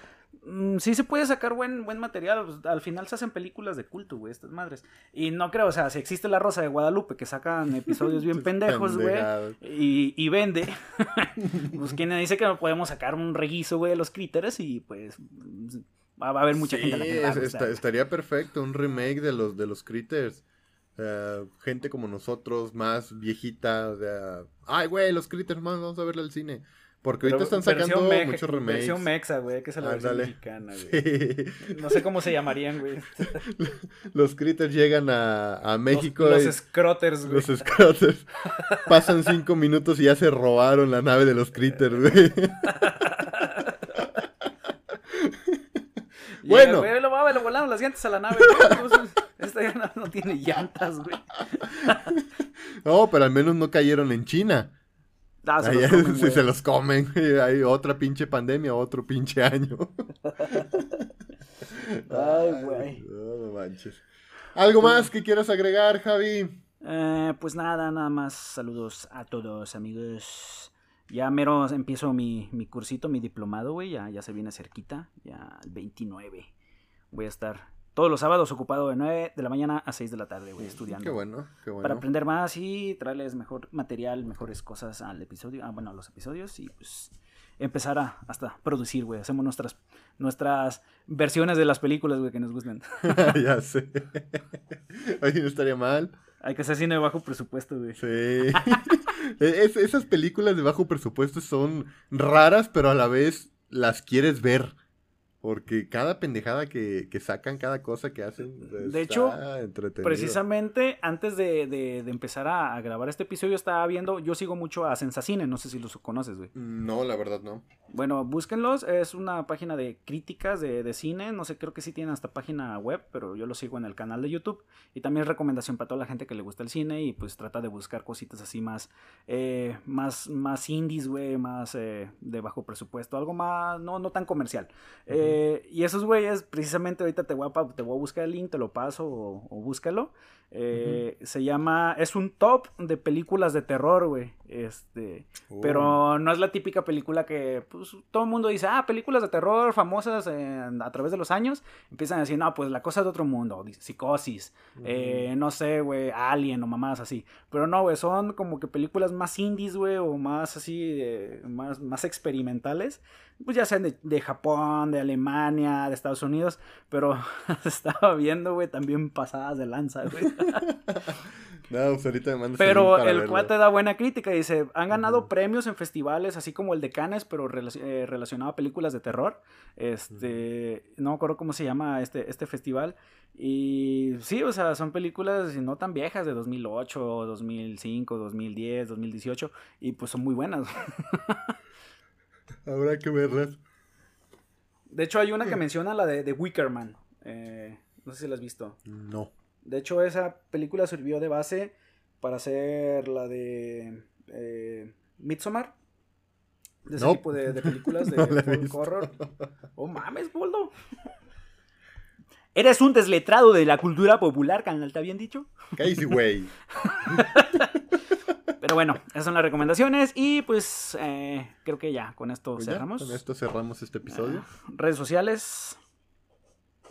mm, sí se puede sacar buen, buen material. pues, al final se hacen películas de culto, güey, estas madres. Y no creo, o sea, si existe La Rosa de Guadalupe, que sacan episodios bien pendejos, güey, y, y vende, pues quien dice que no podemos sacar un reguizo, güey, de los critters y pues va, a haber mucha Sí, gente a la que va a es- gustar. esta- estaría perfecto un remake de los de los critters. Eh, gente como nosotros, más viejita, o sea, ay, güey, los critters, man, vamos a verla al cine. Porque ahorita Pero están sacando mex- muchos remakes. Versión mexa, güey, que es la versión mexicana, güey. Sí. No sé cómo se llamarían, güey. Los critters llegan a, a México. Los, los scrotters, güey. Los Scrotters pasan cinco minutos y ya se robaron la nave de los critters, güey. Llega, bueno. güey, lo, va, le volaron las llantas a la nave, güey. Esta ya no, no tiene llantas, güey. No, pero al menos no cayeron en China. Ah, se los comen, güey. se los comen. Hay otra pinche pandemia, otro pinche año. Ay, güey. No, no manches. ¿Algo más que quieras agregar, Javi? Eh, pues nada, nada más. Saludos a todos, amigos. Ya mero empiezo mi, mi cursito, mi diplomado, güey. Ya, ya se viene cerquita. Ya el 29. Voy a estar todos los sábados ocupado de 9 de la mañana a 6 de la tarde, güey, estudiando. Qué bueno, qué bueno. Para aprender más y traerles mejor material, mejores cosas al episodio, ah, bueno, a los episodios y pues empezar a hasta producir, güey. Hacemos nuestras nuestras versiones de las películas, güey, que nos gustan. ya sé. Oye, no estaría mal. Hay que hacer cine de bajo presupuesto, güey. Sí. Es- esas películas de bajo presupuesto son raras, pero a la vez las quieres ver. Porque cada pendejada que, que sacan, cada cosa que hacen. De hecho. Precisamente antes de, de- de empezar a, a grabar este episodio estaba viendo, yo sigo mucho a Sensacine, no sé si los conoces, güey. No, la verdad no. Bueno, búsquenlos, es una página de críticas de, de cine, no sé, creo que sí tienen hasta página web, pero yo lo sigo en el canal de YouTube. Y también es recomendación para toda la gente que le gusta el cine y pues trata de buscar cositas así más, eh, más, más indies, güey, más eh, de bajo presupuesto, algo más, no, no tan comercial. Eh, y esos güeyes, precisamente ahorita te voy, a, te voy a buscar el link, te lo paso o, o búscalo. Eh, Se llama, es un top de películas de terror, güey. Este, Uh, pero no es la típica película que pues, todo el mundo dice, ah, películas de terror famosas en- a través de los años. Empiezan a decir, no, pues la cosa de otro mundo, psicosis, eh, no sé, güey, Alien o mamadas así. Pero no, güey, son como que películas más indies, güey, o más así, eh, más, más experimentales. Pues ya sean de, de Japón, de Alemania, de Estados Unidos. Pero estaba viendo, güey, también pasadas de lanza, güey. No, pues ahorita me mandas el Pero el verlo. cuate da buena crítica. Dice, han ganado premios en festivales, así como el de Cannes, pero relac- eh, relacionado a películas de terror. Este, no me acuerdo cómo se llama este, este festival. Y sí, o sea, son películas no tan viejas, de 2008, 2005, 2010, 2018. Y pues son muy buenas. Habrá que verlas. De hecho, hay una que menciona la de, de Wickerman. Eh, no sé si la has visto. No. De hecho, esa película sirvió de base para hacer la de eh, Midsommar. De ese Nope. tipo de, de películas de No horror. Oh mames, Boldo. Eres un desletrado de la cultura popular, canal, ¿te habían dicho? Casey, güey. Pero bueno, esas son las recomendaciones y pues eh, creo que ya con esto Pues ya, cerramos. con esto cerramos este episodio. Ah, redes sociales.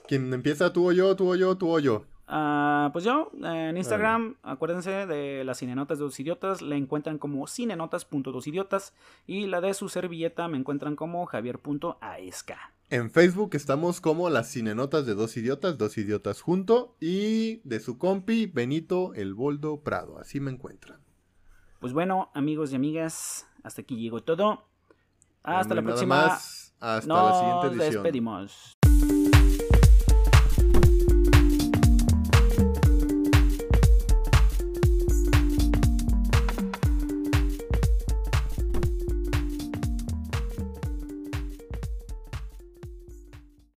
¿Quién empieza? ¿Tú o yo? ¿Tú o yo? ¿Tú o yo? Ah, pues yo, eh, en Instagram, acuérdense de las cinenotas de dos idiotas, la encuentran como cinenotas.dosidiotas y la de su servilleta me encuentran como javier.aesca. En Facebook estamos como las cinenotas de dos idiotas, dos idiotas junto, y de su compi Benito el Boldo Prado. Así me encuentran. Pues bueno, amigos y amigas, hasta aquí llegó todo. Hasta No la próxima. más. Hasta Nos la siguiente edición. despedimos.